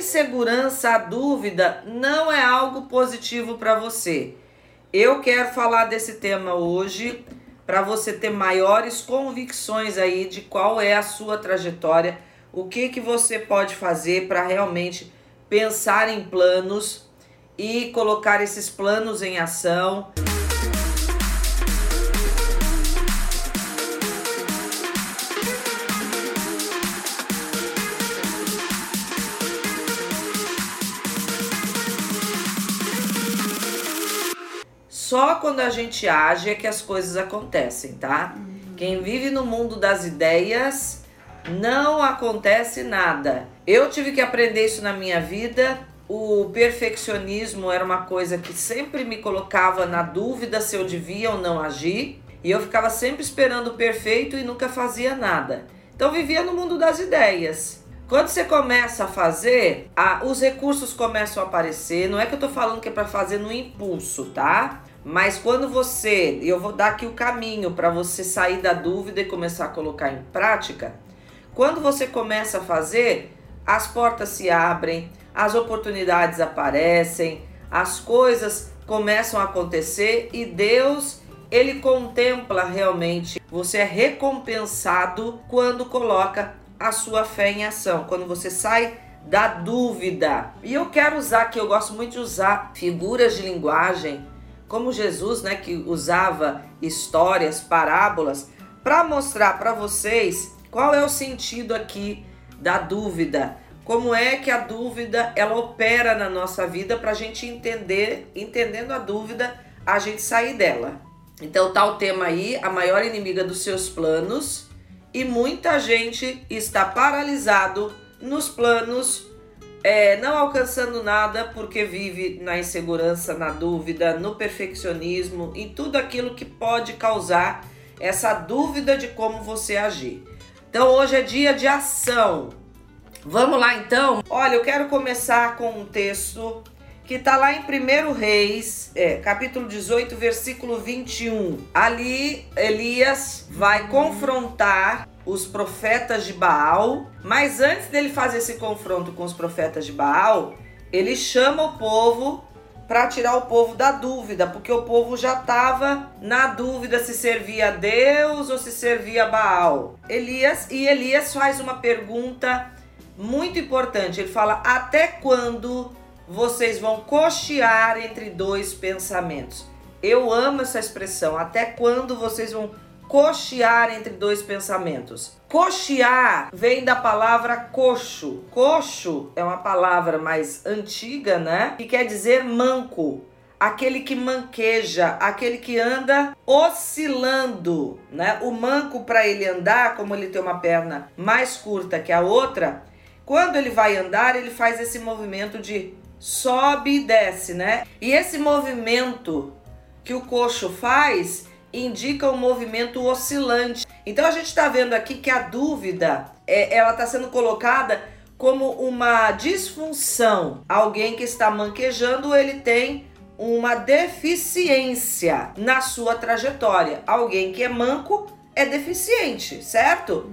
insegurança, a dúvida não é algo positivo para você. Eu quero falar desse tema hoje para você ter maiores convicções aí de qual é a sua trajetória, o que que você pode fazer para realmente pensar em planos e colocar esses planos em ação. Só quando a gente age é que as coisas acontecem, tá? Uhum. Quem vive no mundo das ideias não acontece nada. Eu tive que aprender isso na minha vida. O perfeccionismo era uma coisa que sempre me colocava na dúvida se eu devia ou não agir. E eu ficava sempre esperando o perfeito e nunca fazia nada. Então vivia no mundo das ideias. Quando você começa a fazer, a, os recursos começam a aparecer. Não é que eu tô falando que é para fazer no impulso, tá? Mas quando você, eu vou dar aqui o caminho para você sair da dúvida e começar a colocar em prática. Quando você começa a fazer, as portas se abrem, as oportunidades aparecem, as coisas começam a acontecer e Deus, ele contempla realmente. Você é recompensado quando coloca a sua fé em ação, quando você sai da dúvida. E eu quero usar que eu gosto muito de usar figuras de linguagem como Jesus, né, que usava histórias, parábolas, para mostrar para vocês qual é o sentido aqui da dúvida. Como é que a dúvida ela opera na nossa vida para a gente entender, entendendo a dúvida, a gente sair dela. Então tá o tema aí, a maior inimiga dos seus planos, e muita gente está paralisado nos planos é, não alcançando nada porque vive na insegurança, na dúvida, no perfeccionismo, em tudo aquilo que pode causar essa dúvida de como você agir. Então hoje é dia de ação. Vamos lá então? Olha, eu quero começar com um texto que está lá em 1 Reis, é, capítulo 18, versículo 21. Ali Elias vai confrontar os profetas de Baal, mas antes dele fazer esse confronto com os profetas de Baal, ele chama o povo para tirar o povo da dúvida, porque o povo já estava na dúvida se servia a Deus ou se servia a Baal. Elias e Elias faz uma pergunta muito importante. Ele fala: "Até quando vocês vão cochear entre dois pensamentos?" Eu amo essa expressão. Até quando vocês vão cochear entre dois pensamentos. Cochear vem da palavra coxo. Coxo é uma palavra mais antiga, né? Que quer dizer manco. Aquele que manqueja, aquele que anda oscilando, né? O manco para ele andar, como ele tem uma perna mais curta que a outra, quando ele vai andar, ele faz esse movimento de sobe e desce, né? E esse movimento que o coxo faz, indica um movimento oscilante. Então a gente está vendo aqui que a dúvida é, ela está sendo colocada como uma disfunção. Alguém que está manquejando, ele tem uma deficiência na sua trajetória. Alguém que é manco é deficiente, certo?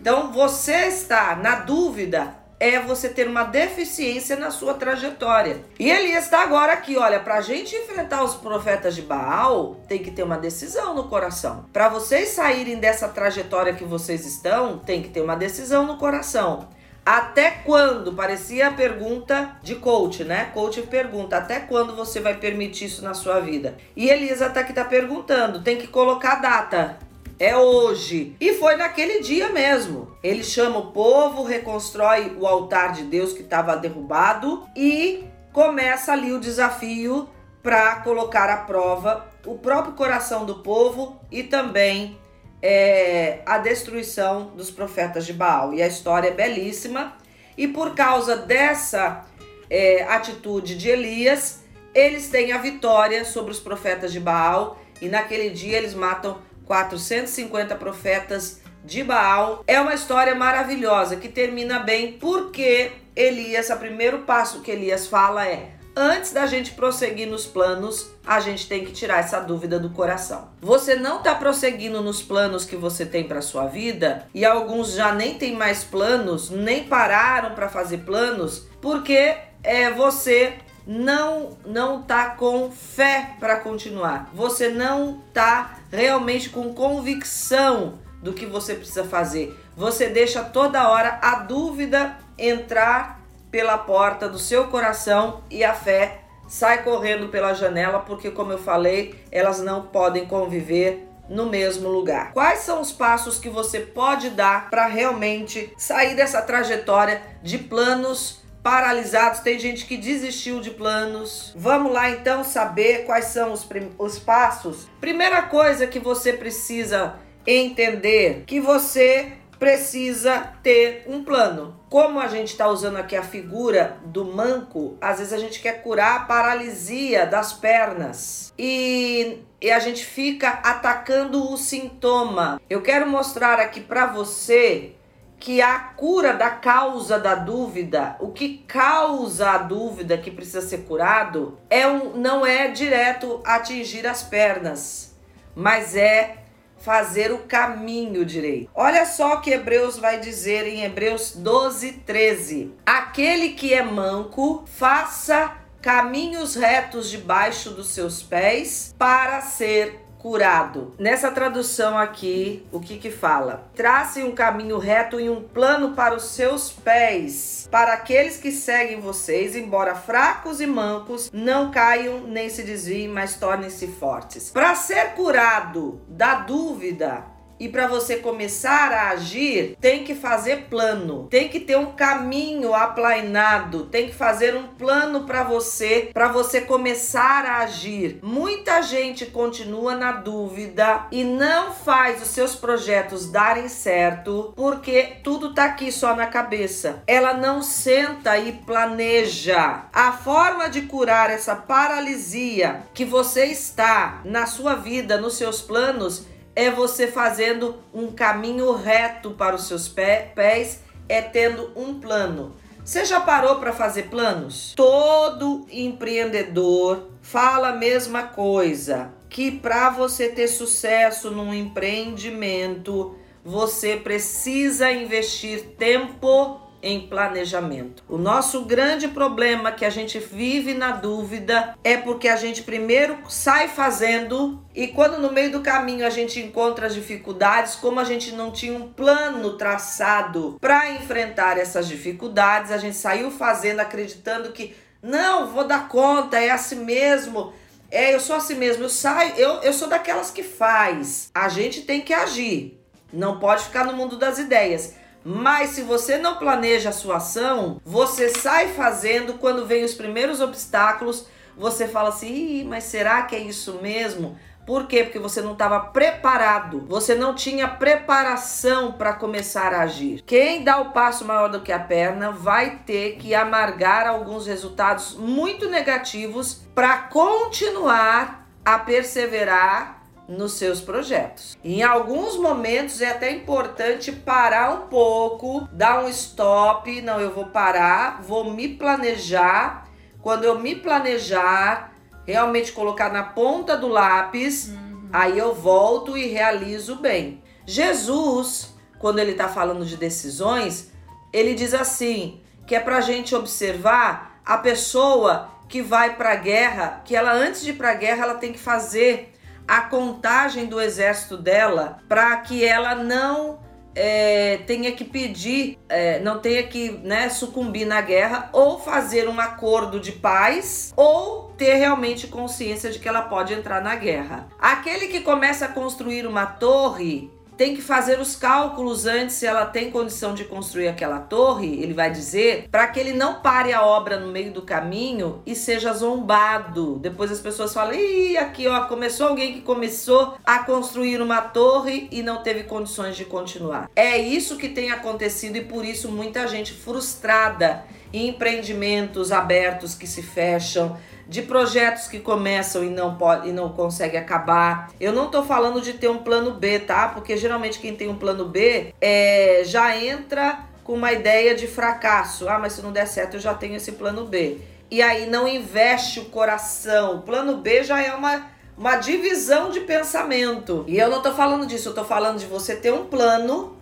Então você está na dúvida é você ter uma deficiência na sua trajetória. E Elias está agora aqui, olha, para a gente enfrentar os profetas de Baal, tem que ter uma decisão no coração. Para vocês saírem dessa trajetória que vocês estão, tem que ter uma decisão no coração. Até quando? Parecia a pergunta de coach, né? Coach pergunta: até quando você vai permitir isso na sua vida? E Elisa tá aqui tá perguntando: tem que colocar data é hoje. E foi naquele dia mesmo. Ele chama o povo, reconstrói o altar de Deus que estava derrubado e começa ali o desafio para colocar à prova o próprio coração do povo e também é, a destruição dos profetas de Baal. E a história é belíssima. E por causa dessa é, atitude de Elias, eles têm a vitória sobre os profetas de Baal. E naquele dia eles matam 450 profetas de Baal. É uma história maravilhosa que termina bem porque Elias, o primeiro passo que Elias fala é: antes da gente prosseguir nos planos, a gente tem que tirar essa dúvida do coração. Você não está prosseguindo nos planos que você tem para sua vida e alguns já nem tem mais planos, nem pararam para fazer planos, porque é você não não tá com fé para continuar. Você não tá realmente com convicção do que você precisa fazer. Você deixa toda hora a dúvida entrar pela porta do seu coração e a fé sai correndo pela janela, porque como eu falei, elas não podem conviver no mesmo lugar. Quais são os passos que você pode dar para realmente sair dessa trajetória de planos paralisados? Tem gente que desistiu de planos. Vamos lá então saber quais são os, os passos. Primeira coisa que você precisa entender que você precisa ter um plano. Como a gente está usando aqui a figura do manco, às vezes a gente quer curar a paralisia das pernas e, e a gente fica atacando o sintoma. Eu quero mostrar aqui para você que a cura da causa da dúvida, o que causa a dúvida que precisa ser curado, é um, não é direto atingir as pernas, mas é fazer o caminho direito. Olha só que Hebreus vai dizer em Hebreus 12, 13: Aquele que é manco, faça caminhos retos debaixo dos seus pés para ser curado. Nessa tradução aqui, o que que fala? Trace um caminho reto e um plano para os seus pés, para aqueles que seguem vocês, embora fracos e mancos, não caiam nem se desviem, mas tornem-se fortes. Para ser curado da dúvida, e para você começar a agir, tem que fazer plano, tem que ter um caminho aplainado, tem que fazer um plano para você, para você começar a agir. Muita gente continua na dúvida e não faz os seus projetos darem certo porque tudo tá aqui só na cabeça. Ela não senta e planeja. A forma de curar essa paralisia que você está na sua vida, nos seus planos, é você fazendo um caminho reto para os seus pés, é tendo um plano. Você já parou para fazer planos? Todo empreendedor fala a mesma coisa, que para você ter sucesso num empreendimento, você precisa investir tempo em planejamento. O nosso grande problema que a gente vive na dúvida é porque a gente primeiro sai fazendo e quando no meio do caminho a gente encontra as dificuldades, como a gente não tinha um plano traçado para enfrentar essas dificuldades, a gente saiu fazendo acreditando que não, vou dar conta, é assim mesmo. É, eu sou assim mesmo, eu saio, eu, eu sou daquelas que faz. A gente tem que agir. Não pode ficar no mundo das ideias. Mas se você não planeja a sua ação, você sai fazendo quando vem os primeiros obstáculos, você fala assim: mas será que é isso mesmo?" Por quê? Porque você não estava preparado, você não tinha preparação para começar a agir. Quem dá o passo maior do que a perna vai ter que amargar alguns resultados muito negativos para continuar a perseverar nos seus projetos. Em alguns momentos é até importante parar um pouco, dar um stop, não, eu vou parar, vou me planejar. Quando eu me planejar, realmente colocar na ponta do lápis, uhum. aí eu volto e realizo bem. Jesus, quando ele está falando de decisões, ele diz assim, que é para a gente observar a pessoa que vai para a guerra, que ela antes de ir para a guerra ela tem que fazer a contagem do exército dela para que ela não é, tenha que pedir, é, não tenha que né, sucumbir na guerra, ou fazer um acordo de paz, ou ter realmente consciência de que ela pode entrar na guerra. Aquele que começa a construir uma torre tem que fazer os cálculos antes se ela tem condição de construir aquela torre, ele vai dizer, para que ele não pare a obra no meio do caminho e seja zombado. Depois as pessoas falam: "Ih, aqui ó, começou alguém que começou a construir uma torre e não teve condições de continuar". É isso que tem acontecido e por isso muita gente frustrada em empreendimentos abertos que se fecham de projetos que começam e não pode e não consegue acabar. Eu não tô falando de ter um plano B, tá? Porque geralmente quem tem um plano B é, já entra com uma ideia de fracasso. Ah, mas se não der certo, eu já tenho esse plano B. e aí não investe o coração. O plano B já é uma, uma divisão de pensamento. E eu não tô falando disso, eu tô falando de você ter um plano,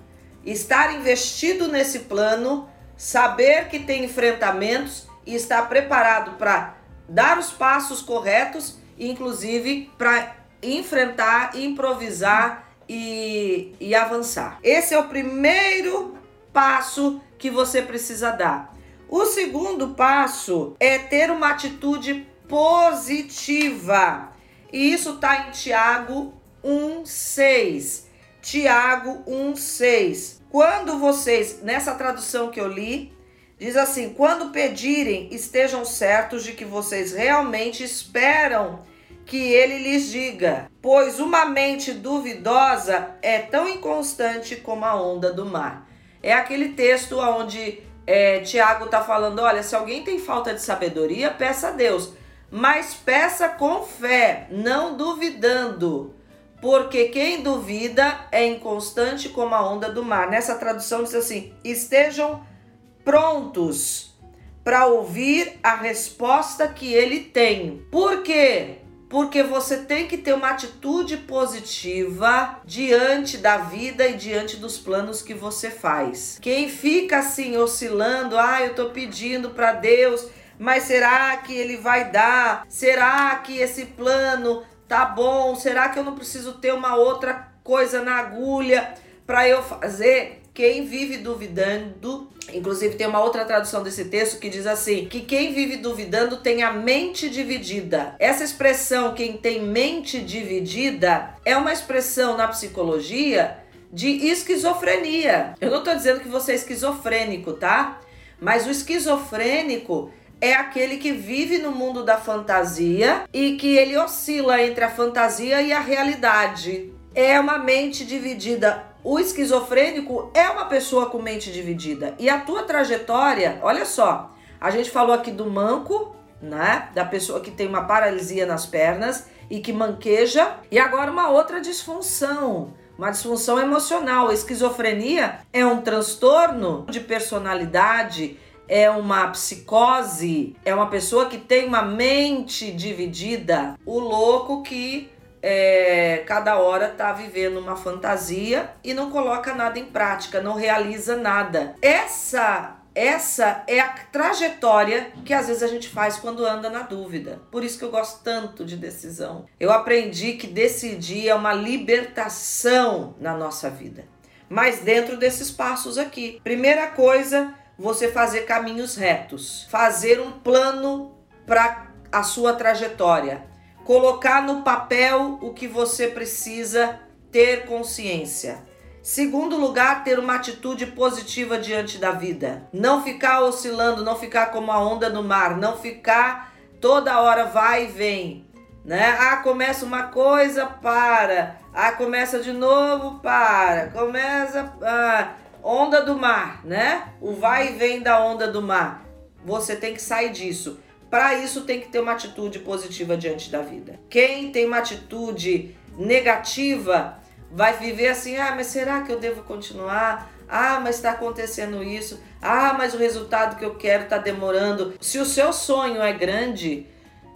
estar investido nesse plano, saber que tem enfrentamentos e estar preparado para dar os passos corretos, inclusive para enfrentar, improvisar e, e avançar. Esse é o primeiro passo que você precisa dar. O segundo passo é ter uma atitude positiva. E isso está em Tiago 1,6. Tiago 1,6. Quando vocês, nessa tradução que eu li, diz assim: quando pedirem, estejam certos de que vocês realmente esperam que ele lhes diga, pois uma mente duvidosa é tão inconstante como a onda do mar. É aquele texto onde é, Tiago está falando: olha, se alguém tem falta de sabedoria, peça a Deus, mas peça com fé, não duvidando, porque quem duvida é inconstante como a onda do mar. Nessa tradução diz assim: estejam prontos para ouvir a resposta que ele tem. Por quê? porque você tem que ter uma atitude positiva diante da vida e diante dos planos que você faz. Quem fica assim oscilando, ah, eu tô pedindo para Deus, mas será que ele vai dar? Será que esse plano tá bom? Será que eu não preciso ter uma outra coisa na agulha para eu fazer? Quem vive duvidando, inclusive tem uma outra tradução desse texto que diz assim: que quem vive duvidando tem a mente dividida. Essa expressão, quem tem mente dividida, é uma expressão na psicologia de esquizofrenia. Eu não estou dizendo que você é esquizofrênico, tá? Mas o esquizofrênico é aquele que vive no mundo da fantasia e que ele oscila entre a fantasia e a realidade. É uma mente dividida o esquizofrênico é uma pessoa com mente dividida. E a tua trajetória, olha só, a gente falou aqui do manco, né? Da pessoa que tem uma paralisia nas pernas e que manqueja. E agora uma outra disfunção, uma disfunção emocional. A esquizofrenia é um transtorno de personalidade, é uma psicose, é uma pessoa que tem uma mente dividida. O louco que é, cada hora tá vivendo uma fantasia e não coloca nada em prática, não realiza nada. Essa essa é a trajetória que às vezes a gente faz quando anda na dúvida. Por isso que eu gosto tanto de decisão. Eu aprendi que decidir é uma libertação na nossa vida. Mas dentro desses passos aqui. Primeira coisa, você fazer caminhos retos, fazer um plano para a sua trajetória colocar no papel o que você precisa ter consciência. Segundo lugar, ter uma atitude positiva diante da vida. Não ficar oscilando, não ficar como a onda no mar, não ficar toda hora vai e vem. Né? Ah, começa uma coisa, para. Ah, começa de novo, para. Começa. Ah, onda do mar, né? O vai e vem da onda do mar. Você tem que sair disso. Para isso tem que ter uma atitude positiva diante da vida. Quem tem uma atitude negativa vai viver assim: ah, mas será que eu devo continuar? Ah, mas está acontecendo isso. Ah, mas o resultado que eu quero está demorando. Se o seu sonho é grande,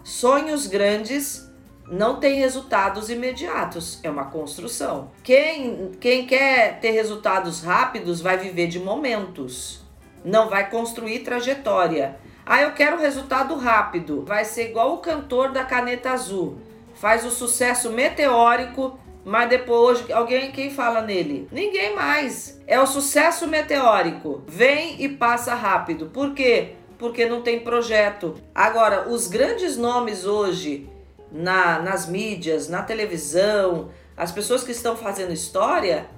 sonhos grandes não têm resultados imediatos, é uma construção. Quem, quem quer ter resultados rápidos vai viver de momentos, não vai construir trajetória. Ah, eu quero resultado rápido. Vai ser igual o cantor da caneta azul. Faz o sucesso meteórico, mas depois alguém quem fala nele? Ninguém mais. É o sucesso meteórico. Vem e passa rápido. Por quê? Porque não tem projeto. Agora, os grandes nomes hoje na, nas mídias, na televisão, as pessoas que estão fazendo história,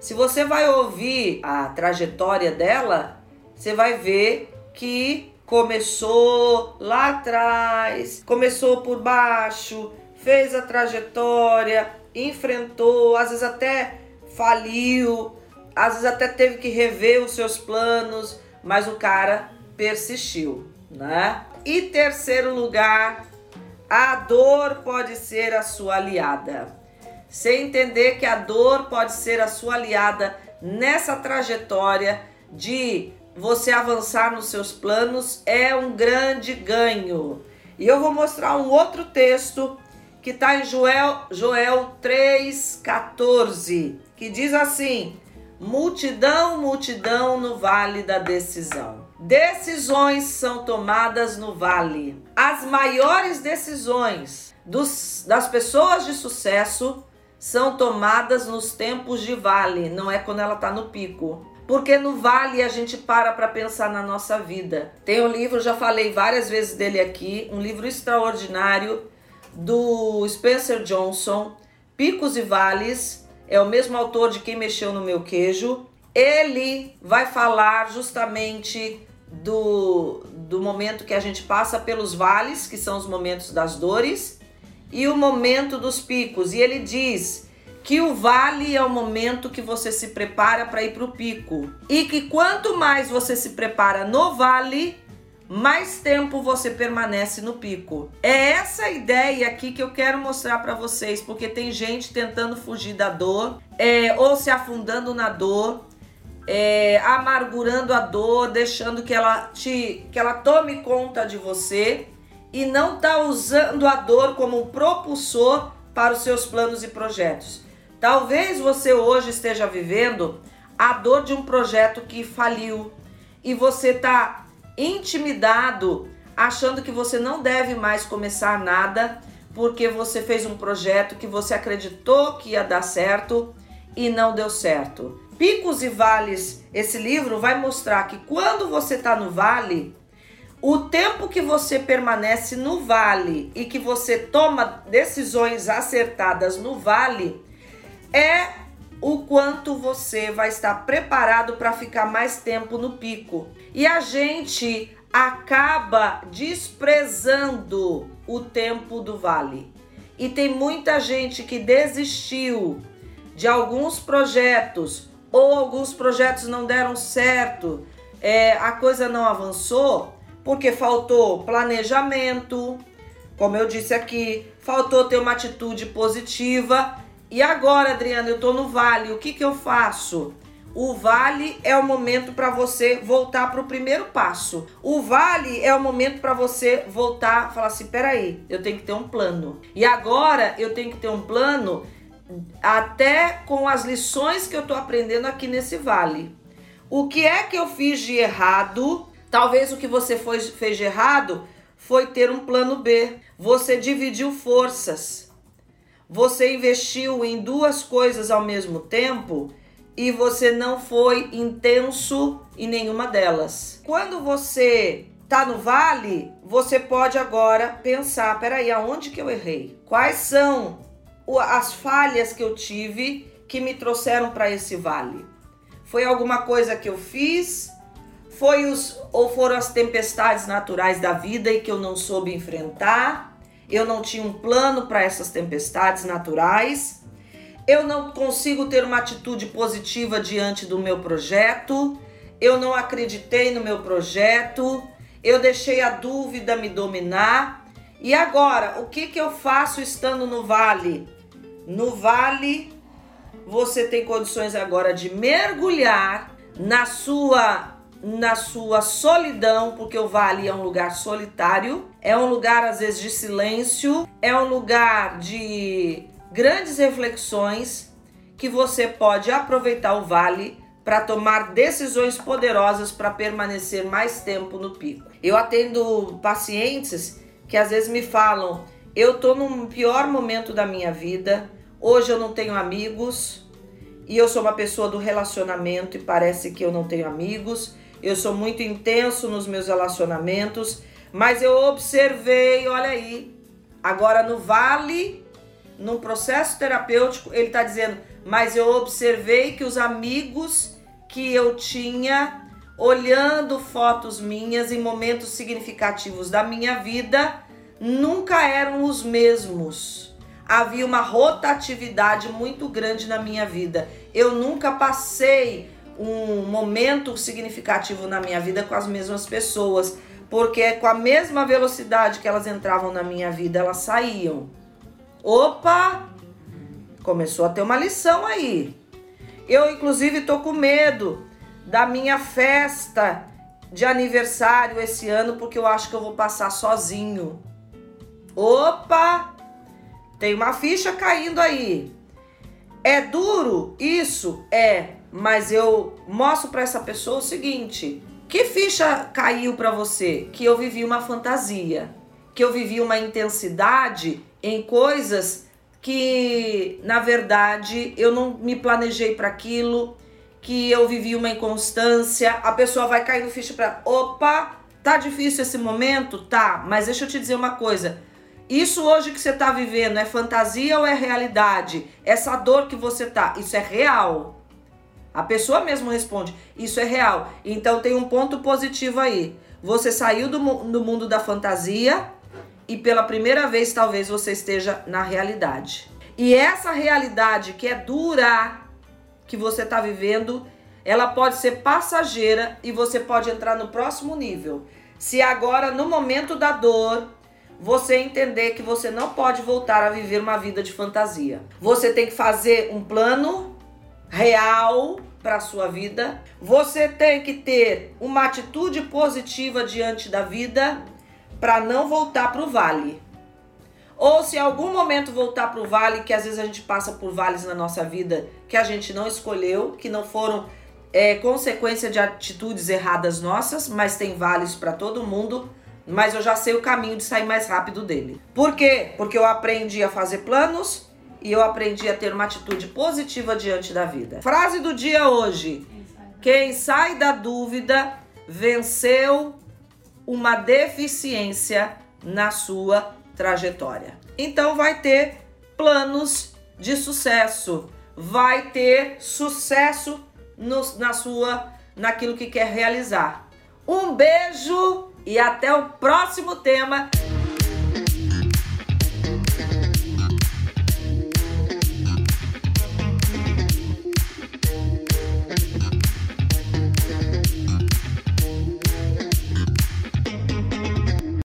se você vai ouvir a trajetória dela, você vai ver que começou lá atrás, começou por baixo, fez a trajetória, enfrentou, às vezes até faliu, às vezes até teve que rever os seus planos, mas o cara persistiu, né? E terceiro lugar, a dor pode ser a sua aliada. Você entender que a dor pode ser a sua aliada nessa trajetória de você avançar nos seus planos é um grande ganho. E eu vou mostrar um outro texto que está em Joel, Joel 3,14, que diz assim: multidão, multidão no vale da decisão. Decisões são tomadas no vale. As maiores decisões dos, das pessoas de sucesso são tomadas nos tempos de vale, não é quando ela está no pico. Porque no vale a gente para para pensar na nossa vida. Tem um livro, já falei várias vezes dele aqui, um livro extraordinário do Spencer Johnson, Picos e Vales, é o mesmo autor de Quem Mexeu no Meu Queijo. Ele vai falar justamente do, do momento que a gente passa pelos vales, que são os momentos das dores, e o momento dos picos. E ele diz que o vale é o momento que você se prepara para ir para o pico. E que quanto mais você se prepara no vale, mais tempo você permanece no pico. É essa ideia aqui que eu quero mostrar para vocês, porque tem gente tentando fugir da dor, é, ou se afundando na dor, é, amargurando a dor, deixando que ela te, que ela tome conta de você e não tá usando a dor como um propulsor para os seus planos e projetos. Talvez você hoje esteja vivendo a dor de um projeto que faliu e você tá intimidado, achando que você não deve mais começar nada porque você fez um projeto que você acreditou que ia dar certo e não deu certo. Picos e Vales, esse livro vai mostrar que quando você está no vale, o tempo que você permanece no vale e que você toma decisões acertadas no vale é o quanto você vai estar preparado para ficar mais tempo no pico. E a gente acaba desprezando o tempo do vale. E tem muita gente que desistiu de alguns projetos ou alguns projetos não deram certo, é, a coisa não avançou porque faltou planejamento, como eu disse aqui, faltou ter uma atitude positiva e agora, Adriana, eu tô no vale, o que que eu faço? O vale é o momento para você voltar para o primeiro passo. O vale é o momento para você voltar, falar assim, peraí, eu tenho que ter um plano. E agora eu tenho que ter um plano até com as lições que eu tô aprendendo aqui nesse vale. O que é que eu fiz de errado? Talvez o que você foi, fez de errado foi ter um plano B. Você dividiu forças você investiu em duas coisas ao mesmo tempo e você não foi intenso em nenhuma delas. Quando você tá no vale, você pode agora pensar, peraí, aonde que eu errei? Quais são as falhas que eu tive que me trouxeram para esse vale? Foi alguma coisa que eu fiz? Foi os ou foram as tempestades naturais da vida e que eu não soube enfrentar? Eu não tinha um plano para essas tempestades naturais, eu não consigo ter uma atitude positiva diante do meu projeto, eu não acreditei no meu projeto, eu deixei a dúvida me dominar. E agora, o que, que eu faço estando no vale? No vale, você tem condições agora de mergulhar na sua na sua solidão, porque o vale é um lugar solitário, é um lugar às vezes de silêncio, é um lugar de grandes reflexões que você pode aproveitar o vale para tomar decisões poderosas para permanecer mais tempo no pico. Eu atendo pacientes que às vezes me falam: "Eu tô num pior momento da minha vida, hoje eu não tenho amigos, e eu sou uma pessoa do relacionamento e parece que eu não tenho amigos eu sou muito intenso nos meus relacionamentos, mas eu observei, olha aí, agora no vale, num processo terapêutico, ele está dizendo, mas eu observei que os amigos que eu tinha olhando fotos minhas em momentos significativos da minha vida nunca eram os mesmos. Havia uma rotatividade muito grande na minha vida. Eu nunca passei um momento significativo na minha vida com as mesmas pessoas, porque com a mesma velocidade que elas entravam na minha vida, elas saíam. Opa! Começou a ter uma lição aí. Eu, inclusive, tô com medo da minha festa de aniversário esse ano porque eu acho que eu vou passar sozinho. Opa! Tem uma ficha caindo aí. É duro? Isso é, mas eu mostro para essa pessoa o seguinte: que ficha caiu para você? Que eu vivi uma fantasia, que eu vivi uma intensidade em coisas que, na verdade, eu não me planejei para aquilo, que eu vivi uma inconstância. A pessoa vai cair no ficha para, opa, tá difícil esse momento, tá? Mas deixa eu te dizer uma coisa isso hoje que você está vivendo é fantasia ou é realidade? Essa dor que você tá, isso é real. A pessoa mesmo responde, isso é real. Então tem um ponto positivo aí. Você saiu do, do mundo da fantasia e pela primeira vez talvez você esteja na realidade. E essa realidade que é dura, que você está vivendo, ela pode ser passageira e você pode entrar no próximo nível. Se agora, no momento da dor, você entender que você não pode voltar a viver uma vida de fantasia. Você tem que fazer um plano real para a sua vida. Você tem que ter uma atitude positiva diante da vida para não voltar para o vale. Ou se algum momento voltar para o vale, que às vezes a gente passa por vales na nossa vida que a gente não escolheu, que não foram é, consequência de atitudes erradas nossas, mas tem vales para todo mundo mas eu já sei o caminho de sair mais rápido dele. Por quê? Porque eu aprendi a fazer planos e eu aprendi a ter uma atitude positiva diante da vida. Frase do dia hoje: Quem sai da dúvida venceu uma deficiência na sua trajetória. Então vai ter planos de sucesso, vai ter sucesso no, na sua naquilo que quer realizar. Um beijo e até o próximo tema